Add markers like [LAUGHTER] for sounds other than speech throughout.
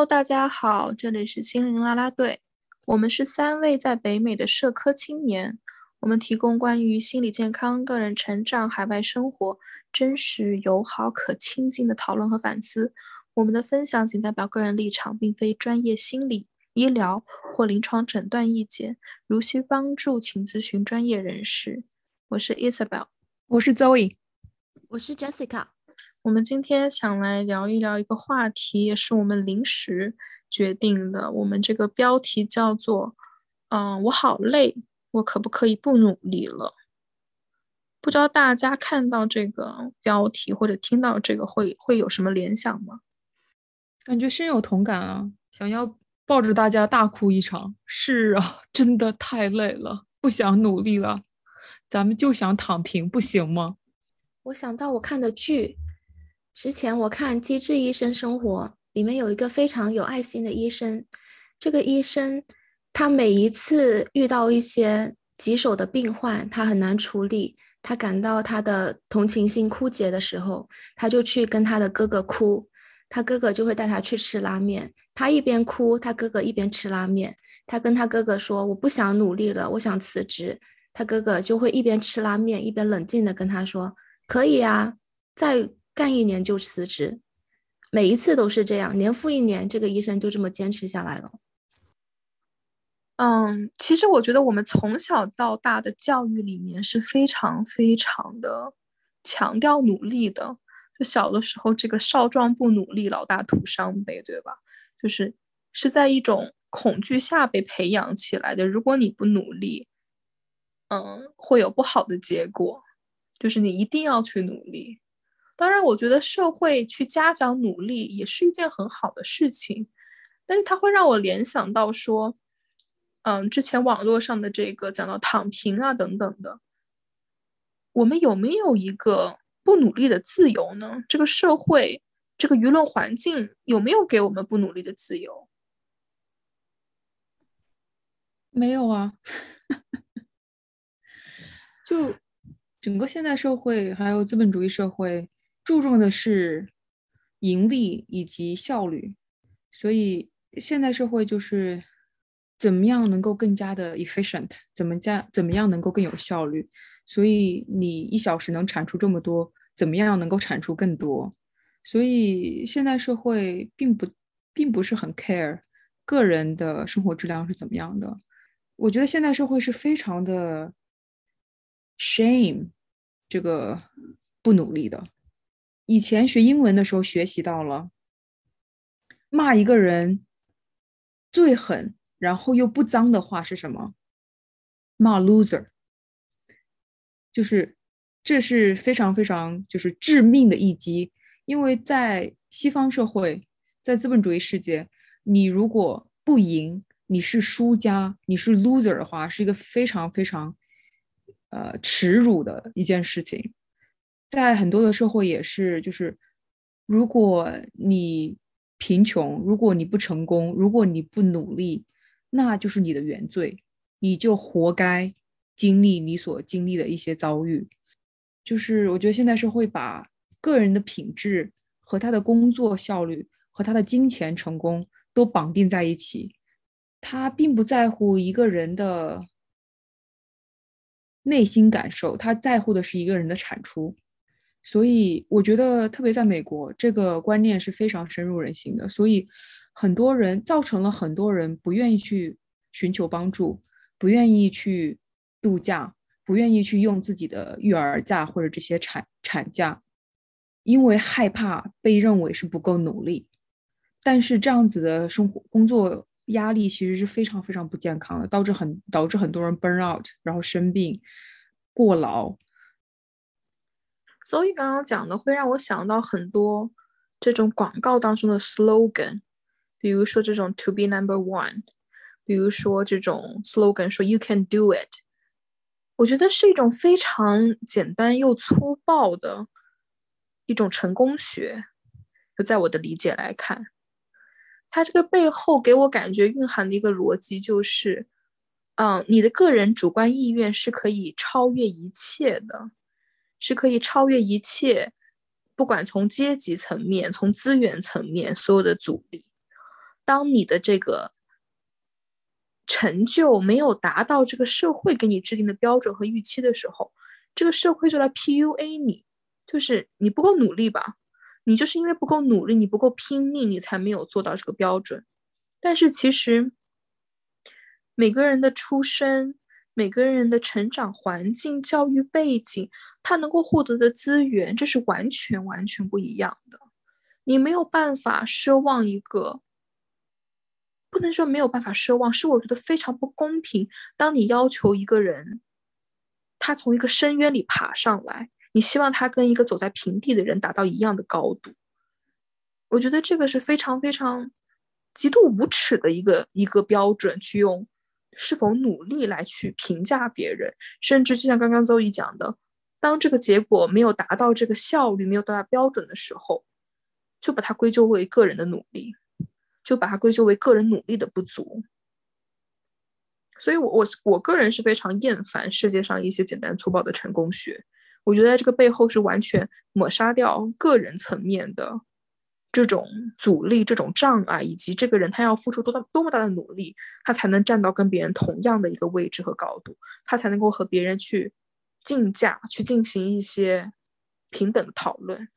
Hello，大家好，这里是心灵啦啦队，我们是三位在北美的社科青年，我们提供关于心理健康、个人成长、海外生活真实、友好、可亲近的讨论和反思。我们的分享仅代表个人立场，并非专业心理、医疗或临床诊断意见。如需帮助，请咨询专业人士。我是 Isabel，我是 Zoe，我是 Jessica。我们今天想来聊一聊一个话题，也是我们临时决定的。我们这个标题叫做“嗯，我好累，我可不可以不努力了？”不知道大家看到这个标题或者听到这个会会有什么联想吗？感觉深有同感啊，想要抱着大家大哭一场。是啊，[LAUGHS] 真的太累了，不想努力了，咱们就想躺平，不行吗？我想到我看的剧。之前我看《机智医生生活》，里面有一个非常有爱心的医生。这个医生，他每一次遇到一些棘手的病患，他很难处理，他感到他的同情心枯竭的时候，他就去跟他的哥哥哭，他哥哥就会带他去吃拉面。他一边哭，他哥哥一边吃拉面。他跟他哥哥说：“我不想努力了，我想辞职。”他哥哥就会一边吃拉面，一边冷静的跟他说：“可以啊，在。”干一年就辞职，每一次都是这样，年复一年，这个医生就这么坚持下来了。嗯，其实我觉得我们从小到大的教育里面是非常非常的强调努力的。就小的时候，这个少壮不努力，老大徒伤悲，对吧？就是是在一种恐惧下被培养起来的。如果你不努力，嗯，会有不好的结果。就是你一定要去努力。当然，我觉得社会去嘉奖努力也是一件很好的事情，但是它会让我联想到说，嗯，之前网络上的这个讲到躺平啊等等的，我们有没有一个不努力的自由呢？这个社会，这个舆论环境有没有给我们不努力的自由？没有啊，[LAUGHS] 就整个现代社会还有资本主义社会。注重的是盈利以及效率，所以现代社会就是怎么样能够更加的 efficient，怎么加怎么样能够更有效率。所以你一小时能产出这么多，怎么样能够产出更多？所以现代社会并不并不是很 care 个人的生活质量是怎么样的。我觉得现代社会是非常的 shame 这个不努力的。以前学英文的时候学习到了，骂一个人最狠，然后又不脏的话是什么？骂 loser，就是这是非常非常就是致命的一击，因为在西方社会，在资本主义世界，你如果不赢，你是输家，你是 loser 的话，是一个非常非常呃耻辱的一件事情。在很多的社会也是，就是如果你贫穷，如果你不成功，如果你不努力，那就是你的原罪，你就活该经历你所经历的一些遭遇。就是我觉得现在社会把个人的品质和他的工作效率和他的金钱成功都绑定在一起，他并不在乎一个人的内心感受，他在乎的是一个人的产出。所以我觉得，特别在美国，这个观念是非常深入人心的。所以，很多人造成了很多人不愿意去寻求帮助，不愿意去度假，不愿意去用自己的育儿假或者这些产产假，因为害怕被认为是不够努力。但是这样子的生活工作压力其实是非常非常不健康的，导致很导致很多人 burn out，然后生病、过劳。所以刚刚讲的会让我想到很多这种广告当中的 slogan，比如说这种 to be number one，比如说这种 slogan 说 you can do it，我觉得是一种非常简单又粗暴的一种成功学。就在我的理解来看，它这个背后给我感觉蕴含的一个逻辑就是，嗯，你的个人主观意愿是可以超越一切的。是可以超越一切，不管从阶级层面、从资源层面所有的阻力。当你的这个成就没有达到这个社会给你制定的标准和预期的时候，这个社会就来 PUA 你，就是你不够努力吧？你就是因为不够努力，你不够拼命，你才没有做到这个标准。但是其实每个人的出身、每个人的成长环境、教育背景，他能够获得的资源，这是完全完全不一样的。你没有办法奢望一个，不能说没有办法奢望，是我觉得非常不公平。当你要求一个人，他从一个深渊里爬上来，你希望他跟一个走在平地的人达到一样的高度，我觉得这个是非常非常极度无耻的一个一个标准，去用是否努力来去评价别人，甚至就像刚刚周易讲的，当这个结果没有达到这个效率，没有到达标准的时候。就把它归咎为个人的努力，就把它归咎为个人努力的不足。所以，我我我个人是非常厌烦世界上一些简单粗暴的成功学。我觉得这个背后是完全抹杀掉个人层面的这种阻力、这种障碍，以及这个人他要付出多大多么大的努力，他才能站到跟别人同样的一个位置和高度，他才能够和别人去竞价，去进行一些平等的讨论。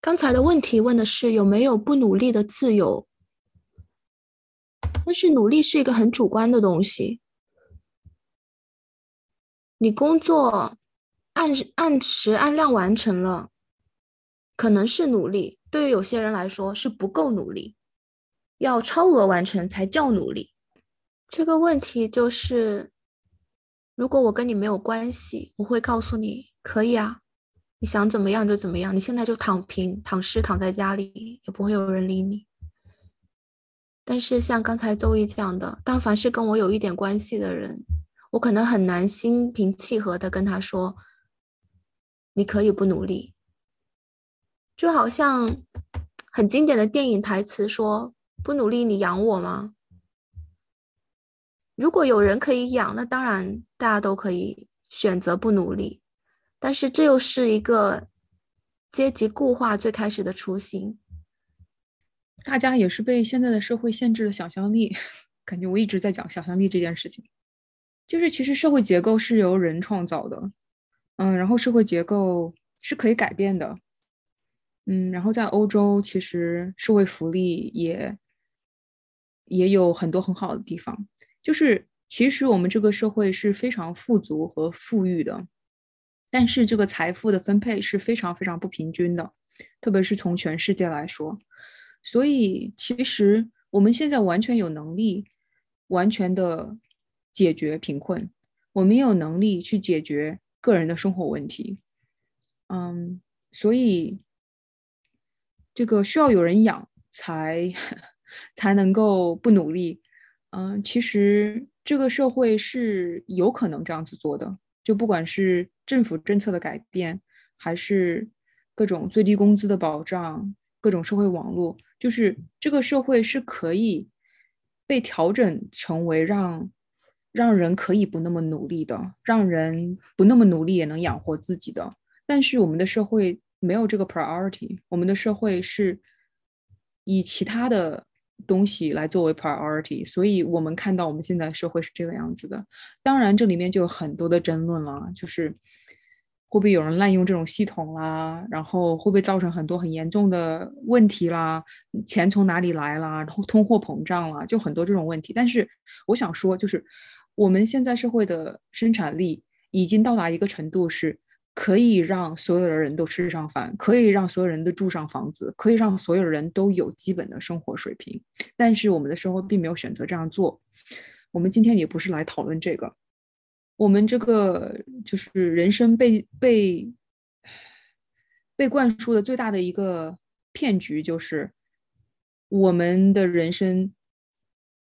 刚才的问题问的是有没有不努力的自由，但是努力是一个很主观的东西。你工作按按时按量完成了，可能是努力；对于有些人来说是不够努力，要超额完成才叫努力。这个问题就是，如果我跟你没有关系，我会告诉你可以啊。你想怎么样就怎么样，你现在就躺平、躺尸、躺在家里，也不会有人理你。但是像刚才周一讲的，但凡是跟我有一点关系的人，我可能很难心平气和的跟他说：“你可以不努力。”就好像很经典的电影台词说：“不努力，你养我吗？”如果有人可以养，那当然大家都可以选择不努力。但是这又是一个阶级固化最开始的雏形，大家也是被现在的社会限制了想象力。感觉我一直在讲想象力这件事情，就是其实社会结构是由人创造的，嗯，然后社会结构是可以改变的，嗯，然后在欧洲其实社会福利也也有很多很好的地方，就是其实我们这个社会是非常富足和富裕的。但是这个财富的分配是非常非常不平均的，特别是从全世界来说。所以其实我们现在完全有能力，完全的解决贫困，我们也有能力去解决个人的生活问题。嗯，所以这个需要有人养才才能够不努力。嗯，其实这个社会是有可能这样子做的。就不管是政府政策的改变，还是各种最低工资的保障，各种社会网络，就是这个社会是可以被调整成为让让人可以不那么努力的，让人不那么努力也能养活自己的。但是我们的社会没有这个 priority，我们的社会是以其他的。东西来作为 priority，所以我们看到我们现在社会是这个样子的。当然，这里面就有很多的争论了，就是会不会有人滥用这种系统啦，然后会不会造成很多很严重的问题啦，钱从哪里来啦，然后通货膨胀啦，就很多这种问题。但是我想说，就是我们现在社会的生产力已经到达一个程度是。可以让所有的人都吃上饭，可以让所有人都住上房子，可以让所有人都有基本的生活水平。但是我们的生活并没有选择这样做。我们今天也不是来讨论这个。我们这个就是人生被被被灌输的最大的一个骗局，就是我们的人生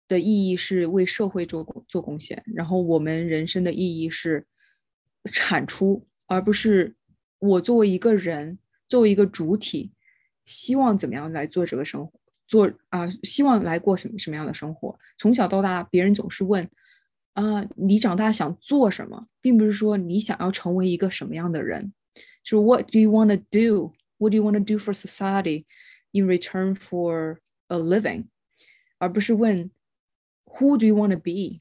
的意义是为社会做做贡献，然后我们人生的意义是产出。而不是我作为一个人，作为一个主体，希望怎么样来做这个生活，做啊，希望来过什么什么样的生活。从小到大，别人总是问啊，你长大想做什么，并不是说你想要成为一个什么样的人。是 What do you want to do? What do you want to do for society in return for a living? 而不是问 Who do you want to be？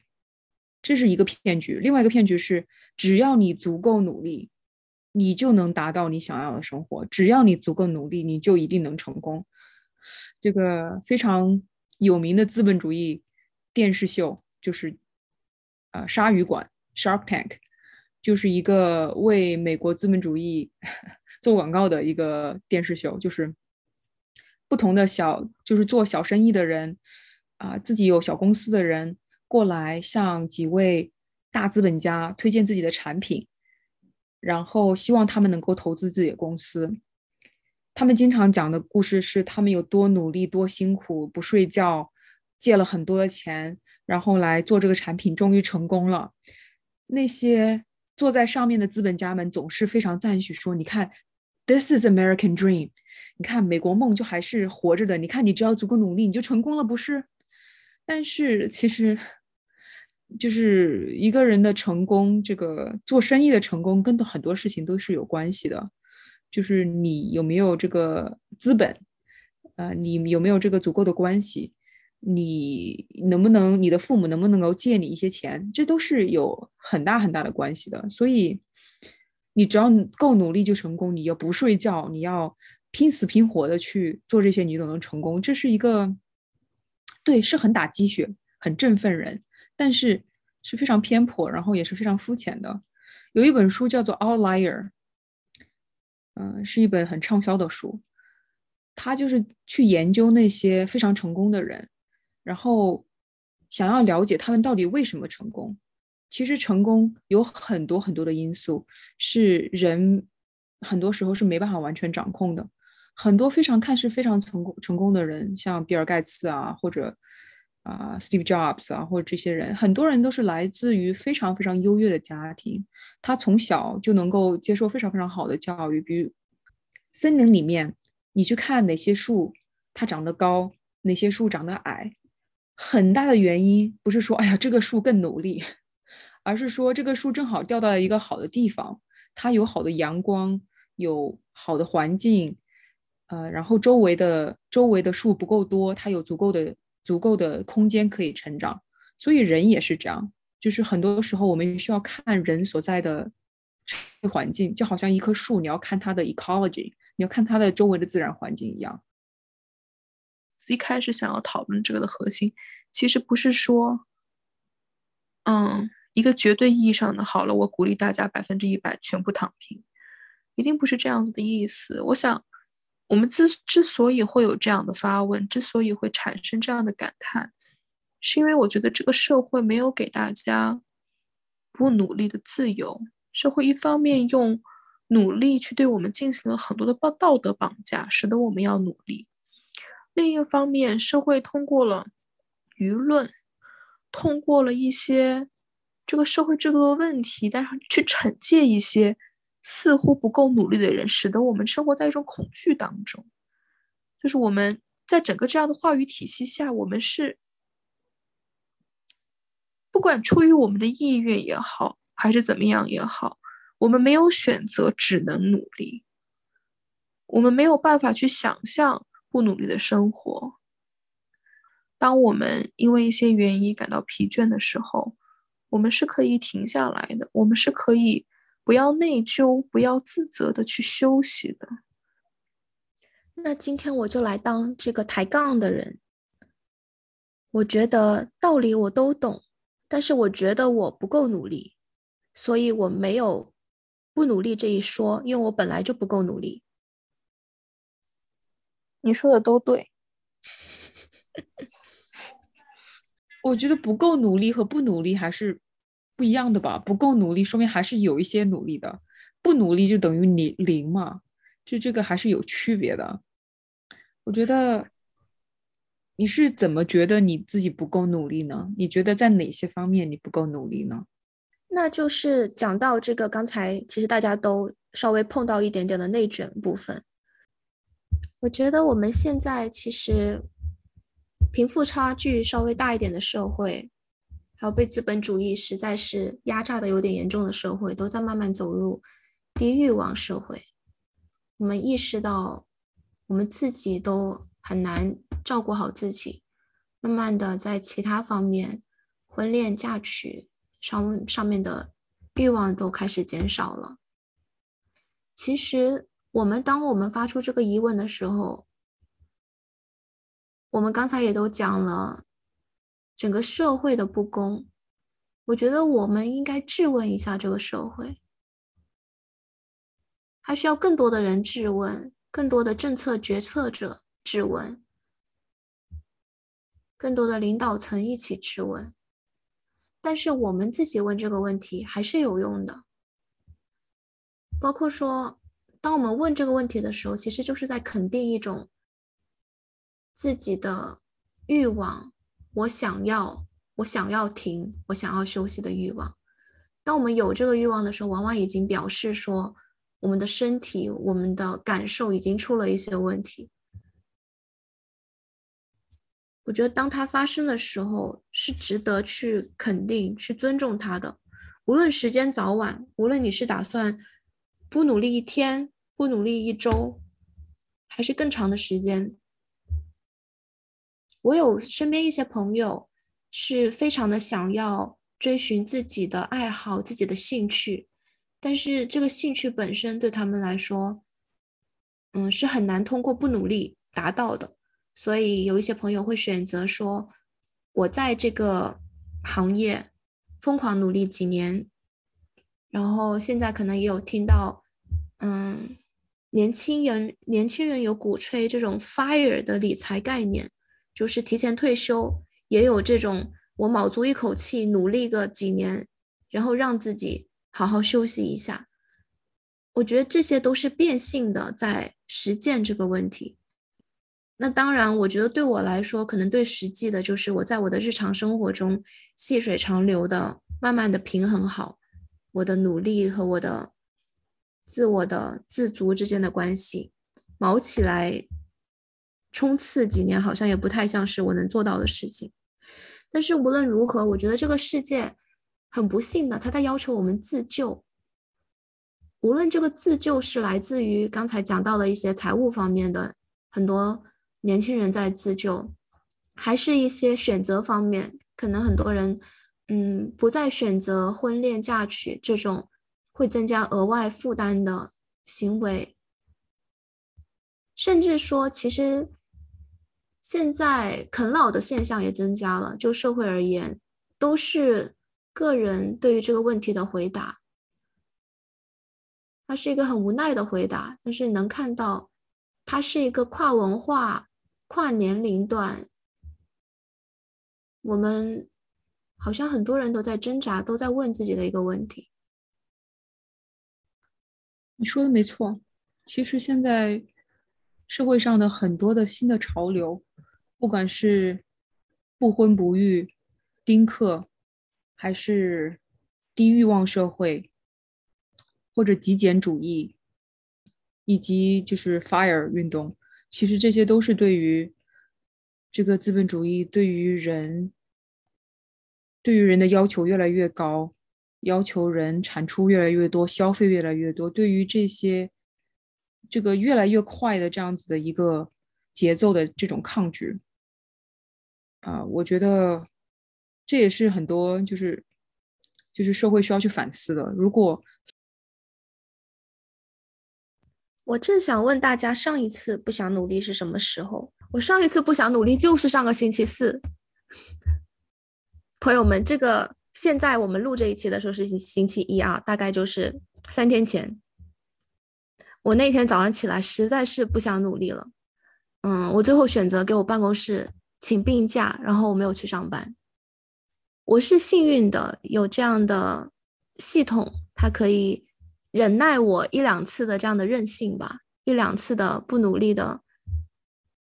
这是一个骗局。另外一个骗局是，只要你足够努力，你就能达到你想要的生活。只要你足够努力，你就一定能成功。这个非常有名的资本主义电视秀就是啊，鲨鱼馆 （Shark Tank），就是一个为美国资本主义 [LAUGHS] 做广告的一个电视秀，就是不同的小，就是做小生意的人啊，自己有小公司的人。过来向几位大资本家推荐自己的产品，然后希望他们能够投资自己的公司。他们经常讲的故事是他们有多努力、多辛苦，不睡觉，借了很多的钱，然后来做这个产品，终于成功了。那些坐在上面的资本家们总是非常赞许说：“你看，This is American Dream，你看美国梦就还是活着的。你看，你只要足够努力，你就成功了，不是？”但是其实。就是一个人的成功，这个做生意的成功跟很多事情都是有关系的。就是你有没有这个资本，呃，你有没有这个足够的关系，你能不能，你的父母能不能够借你一些钱，这都是有很大很大的关系的。所以，你只要够努力就成功，你要不睡觉，你要拼死拼活的去做这些，你都能成功。这是一个，对，是很打鸡血，很振奋人。但是是非常偏颇，然后也是非常肤浅的。有一本书叫做《Outlier》，嗯，是一本很畅销的书。他就是去研究那些非常成功的人，然后想要了解他们到底为什么成功。其实成功有很多很多的因素，是人很多时候是没办法完全掌控的。很多非常看似非常成功成功的人，像比尔盖茨啊，或者。啊，Steve Jobs 啊，或者这些人，很多人都是来自于非常非常优越的家庭。他从小就能够接受非常非常好的教育。比如森林里面，你去看哪些树它长得高，哪些树长得矮，很大的原因不是说哎呀这个树更努力，[LAUGHS] 而是说这个树正好掉到了一个好的地方，它有好的阳光，有好的环境，呃，然后周围的周围的树不够多，它有足够的。足够的空间可以成长，所以人也是这样。就是很多时候，我们需要看人所在的环境，就好像一棵树，你要看它的 ecology，你要看它的周围的自然环境一样。一开始想要讨论这个的核心，其实不是说，嗯，一个绝对意义上的好了，我鼓励大家百分之一百全部躺平，一定不是这样子的意思。我想。我们之之所以会有这样的发问，之所以会产生这样的感叹，是因为我觉得这个社会没有给大家不努力的自由。社会一方面用努力去对我们进行了很多的道道德绑架，使得我们要努力；另一方面，社会通过了舆论，通过了一些这个社会制度的问题，但是去惩戒一些。似乎不够努力的人，使得我们生活在一种恐惧当中。就是我们在整个这样的话语体系下，我们是不管出于我们的意愿也好，还是怎么样也好，我们没有选择，只能努力。我们没有办法去想象不努力的生活。当我们因为一些原因感到疲倦的时候，我们是可以停下来的，我们是可以。不要内疚，不要自责的去休息的。那今天我就来当这个抬杠的人。我觉得道理我都懂，但是我觉得我不够努力，所以我没有不努力这一说，因为我本来就不够努力。你说的都对。[LAUGHS] 我觉得不够努力和不努力还是。不一样的吧，不够努力，说明还是有一些努力的；不努力就等于你零嘛，就这个还是有区别的。我觉得你是怎么觉得你自己不够努力呢？你觉得在哪些方面你不够努力呢？那就是讲到这个，刚才其实大家都稍微碰到一点点的内卷部分。我觉得我们现在其实贫富差距稍微大一点的社会。还有被资本主义实在是压榨的有点严重的社会，都在慢慢走入低欲望社会。我们意识到，我们自己都很难照顾好自己，慢慢的在其他方面，婚恋嫁娶上上面的欲望都开始减少了。其实，我们当我们发出这个疑问的时候，我们刚才也都讲了整个社会的不公。我觉得我们应该质问一下这个社会，还需要更多的人质问，更多的政策决策者质问，更多的领导层一起质问。但是我们自己问这个问题还是有用的，包括说，当我们问这个问题的时候，其实就是在肯定一种自己的欲望，我想要。我想要停，我想要休息的欲望。当我们有这个欲望的时候，往往已经表示说，我们的身体、我们的感受已经出了一些问题。我觉得，当它发生的时候，是值得去肯定、去尊重它的。无论时间早晚，无论你是打算不努力一天、不努力一周，还是更长的时间，我有身边一些朋友。是非常的想要追寻自己的爱好、自己的兴趣，但是这个兴趣本身对他们来说，嗯，是很难通过不努力达到的。所以有一些朋友会选择说：“我在这个行业疯狂努力几年，然后现在可能也有听到，嗯，年轻人年轻人有鼓吹这种 fire 的理财概念，就是提前退休。”也有这种，我卯足一口气努力个几年，然后让自己好好休息一下。我觉得这些都是变性的，在实践这个问题。那当然，我觉得对我来说，可能最实际的就是我在我的日常生活中细水长流的，慢慢的平衡好我的努力和我的自我的自足之间的关系，卯起来冲刺几年，好像也不太像是我能做到的事情。但是无论如何，我觉得这个世界很不幸的，他在要求我们自救。无论这个自救是来自于刚才讲到的一些财务方面的，很多年轻人在自救，还是一些选择方面，可能很多人，嗯，不再选择婚恋嫁娶这种会增加额外负担的行为，甚至说，其实。现在啃老的现象也增加了，就社会而言，都是个人对于这个问题的回答。它是一个很无奈的回答，但是能看到，它是一个跨文化、跨年龄段，我们好像很多人都在挣扎，都在问自己的一个问题。你说的没错，其实现在社会上的很多的新的潮流。不管是不婚不育、丁克，还是低欲望社会，或者极简主义，以及就是 FIRE 运动，其实这些都是对于这个资本主义对于人、对于人的要求越来越高，要求人产出越来越多，消费越来越多，对于这些这个越来越快的这样子的一个节奏的这种抗拒。啊，我觉得这也是很多就是就是社会需要去反思的。如果我正想问大家，上一次不想努力是什么时候？我上一次不想努力就是上个星期四。朋友们，这个现在我们录这一期的时候是星期一啊，大概就是三天前。我那天早上起来实在是不想努力了，嗯，我最后选择给我办公室。请病假，然后我没有去上班。我是幸运的，有这样的系统，它可以忍耐我一两次的这样的任性吧，一两次的不努力的，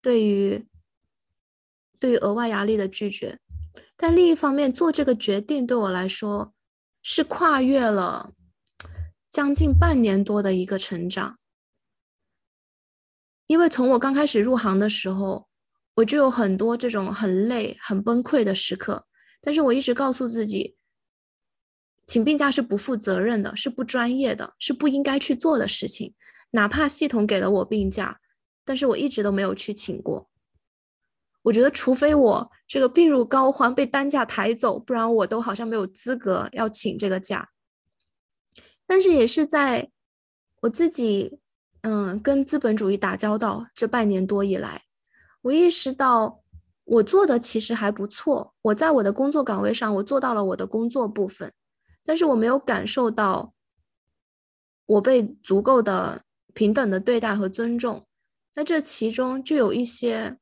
对于对于额外压力的拒绝。但另一方面，做这个决定对我来说是跨越了将近半年多的一个成长，因为从我刚开始入行的时候。我就有很多这种很累、很崩溃的时刻，但是我一直告诉自己，请病假是不负责任的，是不专业的，是不应该去做的事情。哪怕系统给了我病假，但是我一直都没有去请过。我觉得除非我这个病入膏肓被担架抬走，不然我都好像没有资格要请这个假。但是也是在我自己嗯跟资本主义打交道这半年多以来，我意识到我做的其实还不错。我在我的工作岗位上，我做到了我的工作部分，但是我没有感受到我被足够的平等的对待和尊重。那这其中就有一些。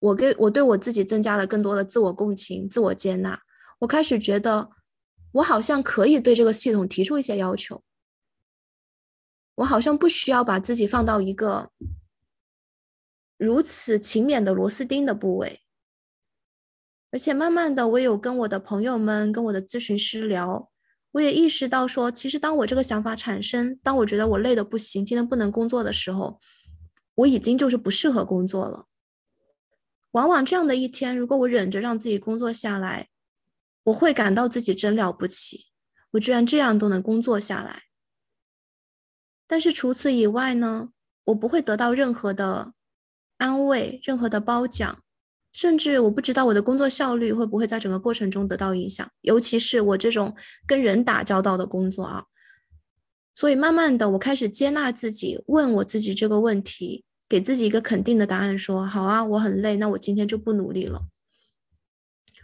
我给我对我自己增加了更多的自我共情、自我接纳。我开始觉得，我好像可以对这个系统提出一些要求。我好像不需要把自己放到一个如此勤勉的螺丝钉的部位。而且慢慢的，我有跟我的朋友们、跟我的咨询师聊，我也意识到说，其实当我这个想法产生，当我觉得我累的不行，今天不能工作的时候，我已经就是不适合工作了。往往这样的一天，如果我忍着让自己工作下来，我会感到自己真了不起，我居然这样都能工作下来。但是除此以外呢，我不会得到任何的安慰、任何的褒奖，甚至我不知道我的工作效率会不会在整个过程中得到影响，尤其是我这种跟人打交道的工作啊。所以慢慢的，我开始接纳自己，问我自己这个问题。给自己一个肯定的答案，说好啊，我很累，那我今天就不努力了。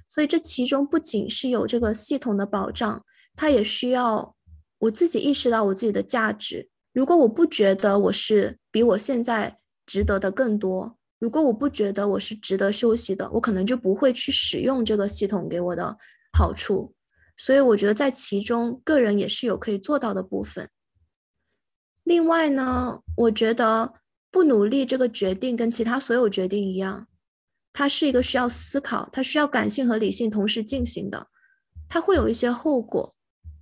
所以这其中不仅是有这个系统的保障，它也需要我自己意识到我自己的价值。如果我不觉得我是比我现在值得的更多，如果我不觉得我是值得休息的，我可能就不会去使用这个系统给我的好处。所以我觉得在其中，个人也是有可以做到的部分。另外呢，我觉得。不努力这个决定跟其他所有决定一样，它是一个需要思考，它需要感性和理性同时进行的，它会有一些后果，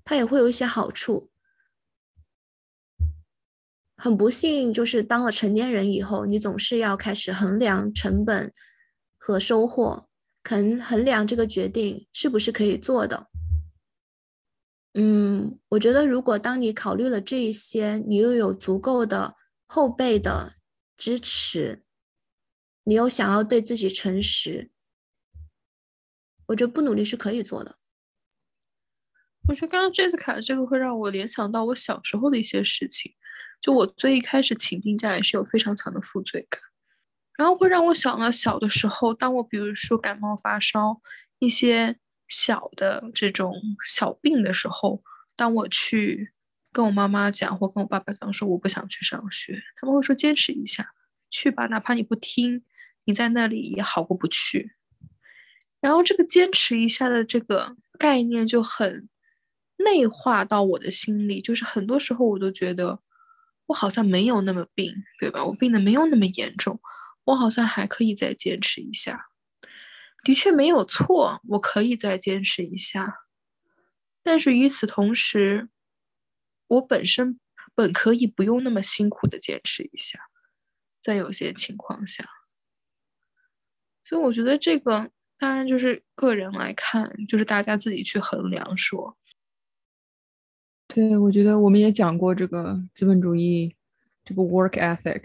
它也会有一些好处。很不幸，就是当了成年人以后，你总是要开始衡量成本和收获，肯衡量这个决定是不是可以做的。嗯，我觉得如果当你考虑了这一些，你又有足够的后备的。支持你又想要对自己诚实，我觉得不努力是可以做的。我觉得刚刚 Jessica 这个会让我联想到我小时候的一些事情，就我最一开始请病假也是有非常强的负罪感，然后会让我想到小的时候，当我比如说感冒发烧一些小的这种小病的时候，当我去。跟我妈妈讲，或跟我爸爸讲，说我不想去上学，他们会说坚持一下，去吧，哪怕你不听，你在那里也好过不去。然后这个坚持一下的这个概念就很内化到我的心里，就是很多时候我都觉得我好像没有那么病，对吧？我病的没有那么严重，我好像还可以再坚持一下。的确没有错，我可以再坚持一下，但是与此同时。我本身本可以不用那么辛苦的坚持一下，在有些情况下，所以我觉得这个当然就是个人来看，就是大家自己去衡量说。对，我觉得我们也讲过这个资本主义这个 work ethic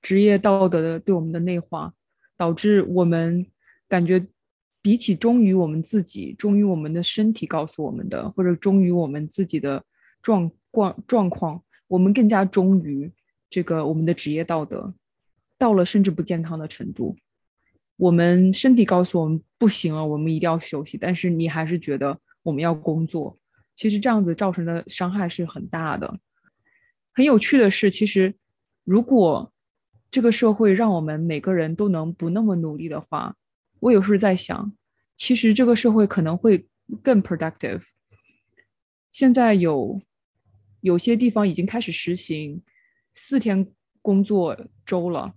职业道德的对我们的内化，导致我们感觉比起忠于我们自己，忠于我们的身体告诉我们的，或者忠于我们自己的状。况状况，我们更加忠于这个我们的职业道德，到了甚至不健康的程度。我们身体告诉我们不行了，我们一定要休息，但是你还是觉得我们要工作。其实这样子造成的伤害是很大的。很有趣的是，其实如果这个社会让我们每个人都能不那么努力的话，我有时候在想，其实这个社会可能会更 productive。现在有。有些地方已经开始实行四天工作周了，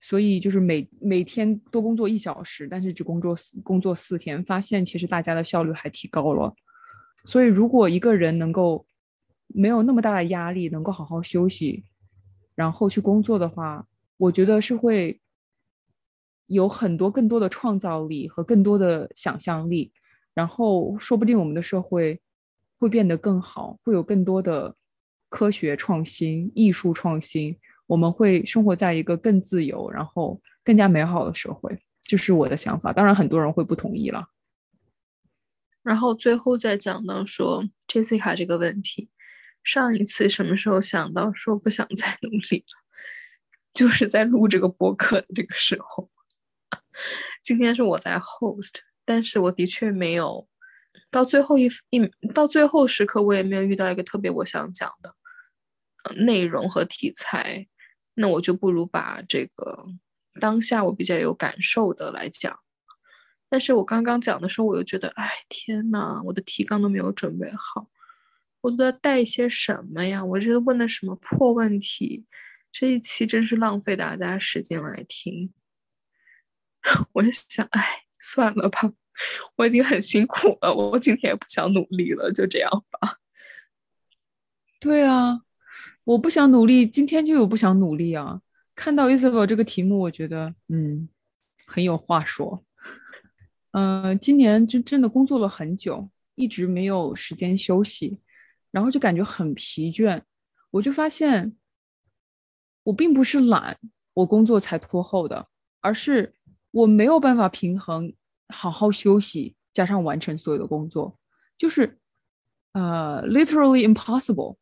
所以就是每每天多工作一小时，但是只工作四工作四天，发现其实大家的效率还提高了。所以如果一个人能够没有那么大的压力，能够好好休息，然后去工作的话，我觉得是会有很多更多的创造力和更多的想象力，然后说不定我们的社会。会变得更好，会有更多的科学创新、艺术创新。我们会生活在一个更自由，然后更加美好的社会。这是我的想法，当然很多人会不同意了。然后最后再讲到说 Jessica 这个问题，上一次什么时候想到说不想再努力了？就是在录这个播客的这个时候。今天是我在 host，但是我的确没有到最后一一到最后时刻，我也没有遇到一个特别我想讲的呃内容和题材，那我就不如把这个当下我比较有感受的来讲。但是我刚刚讲的时候，我又觉得，哎，天呐，我的提纲都没有准备好，我都要带一些什么呀？我这问的什么破问题？这一期真是浪费大家时间来听。[LAUGHS] 我就想，哎，算了吧，我已经很辛苦了，我今天也不想努力了，就这样吧。对啊，我不想努力，今天就有不想努力啊。看到 Isabel 这个题目，我觉得，嗯，很有话说。嗯，今年真真的工作了很久，一直没有时间休息，然后就感觉很疲倦。我就发现，我并不是懒，我工作才拖后的，而是。我没有办法平衡好好休息加上完成所有的工作，就是呃，literally impossible。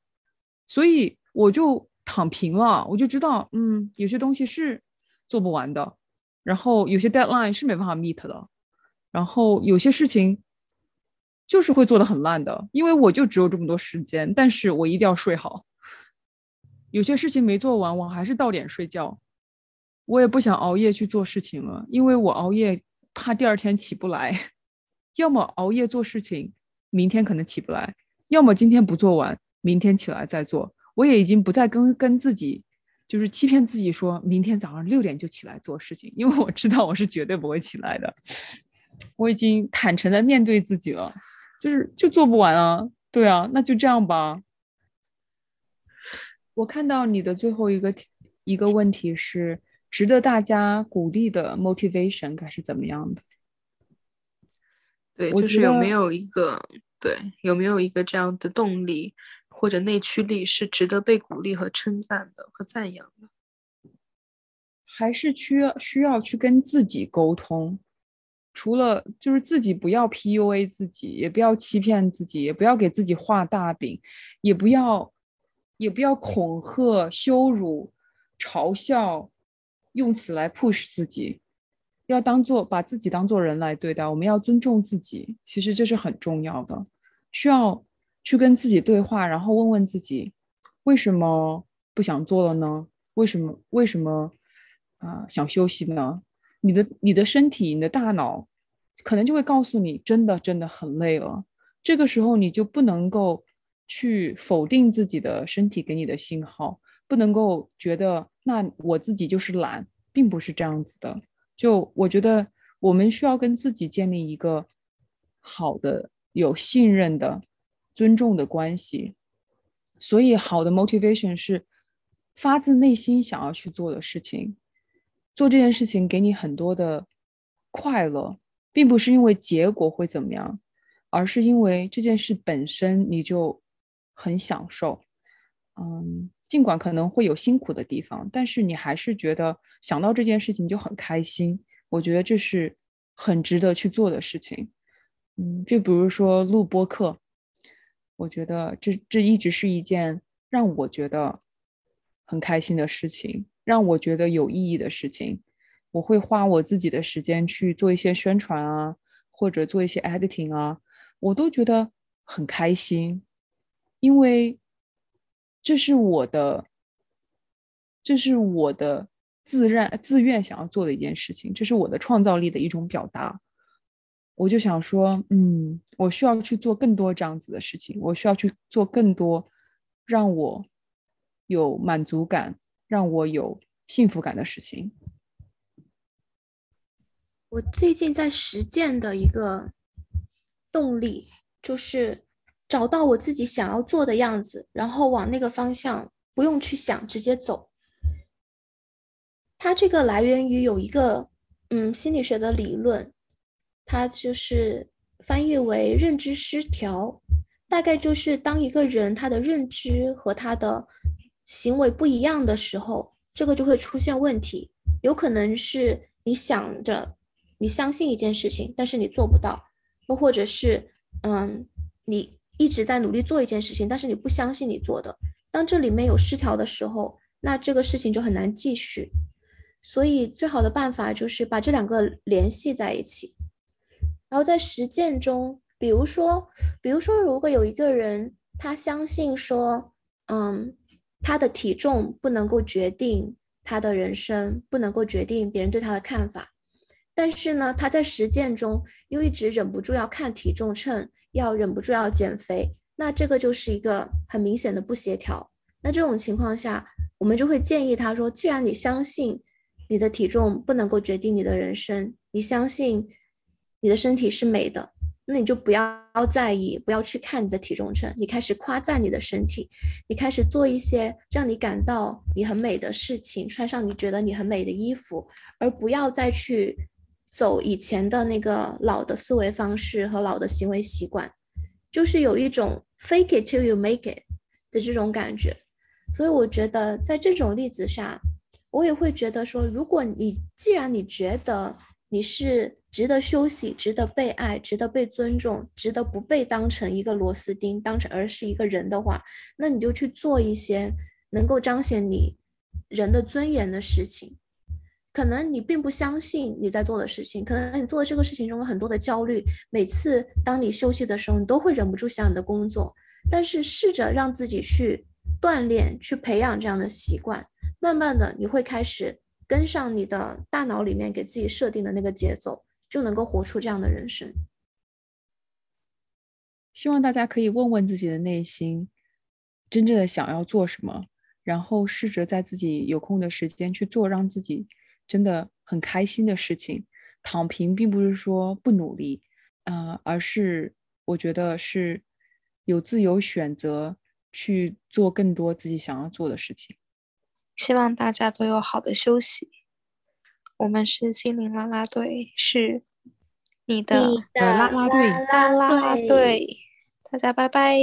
所以我就躺平了，我就知道，嗯，有些东西是做不完的，然后有些 deadline 是没办法 meet 的，然后有些事情就是会做的很烂的，因为我就只有这么多时间，但是我一定要睡好。有些事情没做完，我还是到点睡觉。我也不想熬夜去做事情了，因为我熬夜怕第二天起不来。要么熬夜做事情，明天可能起不来；要么今天不做完，明天起来再做。我也已经不再跟跟自己，就是欺骗自己，说明天早上六点就起来做事情，因为我知道我是绝对不会起来的。我已经坦诚的面对自己了，就是就做不完啊。对啊，那就这样吧。我看到你的最后一个一个问题是。值得大家鼓励的 motivation 该是怎么样的？对，就是有没有一个对，有没有一个这样的动力或者内驱力是值得被鼓励和称赞的和赞扬的？还是需要需要去跟自己沟通？除了就是自己不要 PUA 自己，也不要欺骗自己，也不要给自己画大饼，也不要也不要恐吓、羞辱、嘲笑。用此来 push 自己，要当做把自己当做人来对待。我们要尊重自己，其实这是很重要的。需要去跟自己对话，然后问问自己，为什么不想做了呢？为什么为什么啊想休息呢？你的你的身体，你的大脑可能就会告诉你，真的真的很累了。这个时候你就不能够去否定自己的身体给你的信号。不能够觉得那我自己就是懒，并不是这样子的。就我觉得我们需要跟自己建立一个好的、有信任的、尊重的关系。所以，好的 motivation 是发自内心想要去做的事情，做这件事情给你很多的快乐，并不是因为结果会怎么样，而是因为这件事本身你就很享受。嗯。尽管可能会有辛苦的地方，但是你还是觉得想到这件事情就很开心。我觉得这是很值得去做的事情。嗯，就比如说录播课，我觉得这这一直是一件让我觉得很开心的事情，让我觉得有意义的事情。我会花我自己的时间去做一些宣传啊，或者做一些 editing 啊，我都觉得很开心，因为。这是我的，这是我的自然自愿想要做的一件事情，这是我的创造力的一种表达。我就想说，嗯，我需要去做更多这样子的事情，我需要去做更多让我有满足感、让我有幸福感的事情。我最近在实践的一个动力就是。找到我自己想要做的样子，然后往那个方向，不用去想，直接走。它这个来源于有一个嗯心理学的理论，它就是翻译为认知失调，大概就是当一个人他的认知和他的行为不一样的时候，这个就会出现问题。有可能是你想着你相信一件事情，但是你做不到，又或者是嗯，你一直在努力做一件事情，但是你不相信你做的。当这里面有失调的时候，那这个事情就很难继续。所以最好的办法就是把这两个联系在一起，然后在实践中，比如说，比如说，如果有一个人他相信说，嗯，他的体重不能够决定他的人生，不能够决定别人对他的看法，但是呢，他在实践中又一直忍不住要看体重秤，要忍不住要减肥，那这个就是一个很明显的不协调。那这种情况下，我们就会建议他说，既然你相信。你的体重不能够决定你的人生。你相信你的身体是美的，那你就不要在意，不要去看你的体重秤。你开始夸赞你的身体，你开始做一些让你感到你很美的事情，穿上你觉得你很美的衣服，而不要再去走以前的那个老的思维方式和老的行为习惯，就是有一种 fake it till you make it 的这种感觉。所以我觉得在这种例子下。我也会觉得说，如果你既然你觉得你是值得休息、值得被爱、值得被尊重、值得不被当成一个螺丝钉当成而是一个人的话，那你就去做一些能够彰显你人的尊严的事情。可能你并不相信你在做的事情，可能你做的这个事情中有很多的焦虑。每次当你休息的时候，你都会忍不住想你的工作。但是试着让自己去锻炼、去培养这样的习惯。慢慢的，你会开始跟上你的大脑里面给自己设定的那个节奏，就能够活出这样的人生。希望大家可以问问自己的内心，真正的想要做什么，然后试着在自己有空的时间去做让自己真的很开心的事情。躺平并不是说不努力，啊，而是我觉得是有自由选择去做更多自己想要做的事情。希望大家都有好的休息。我们是心灵啦啦队，是你的啦啦队，啦啦队，大家拜拜。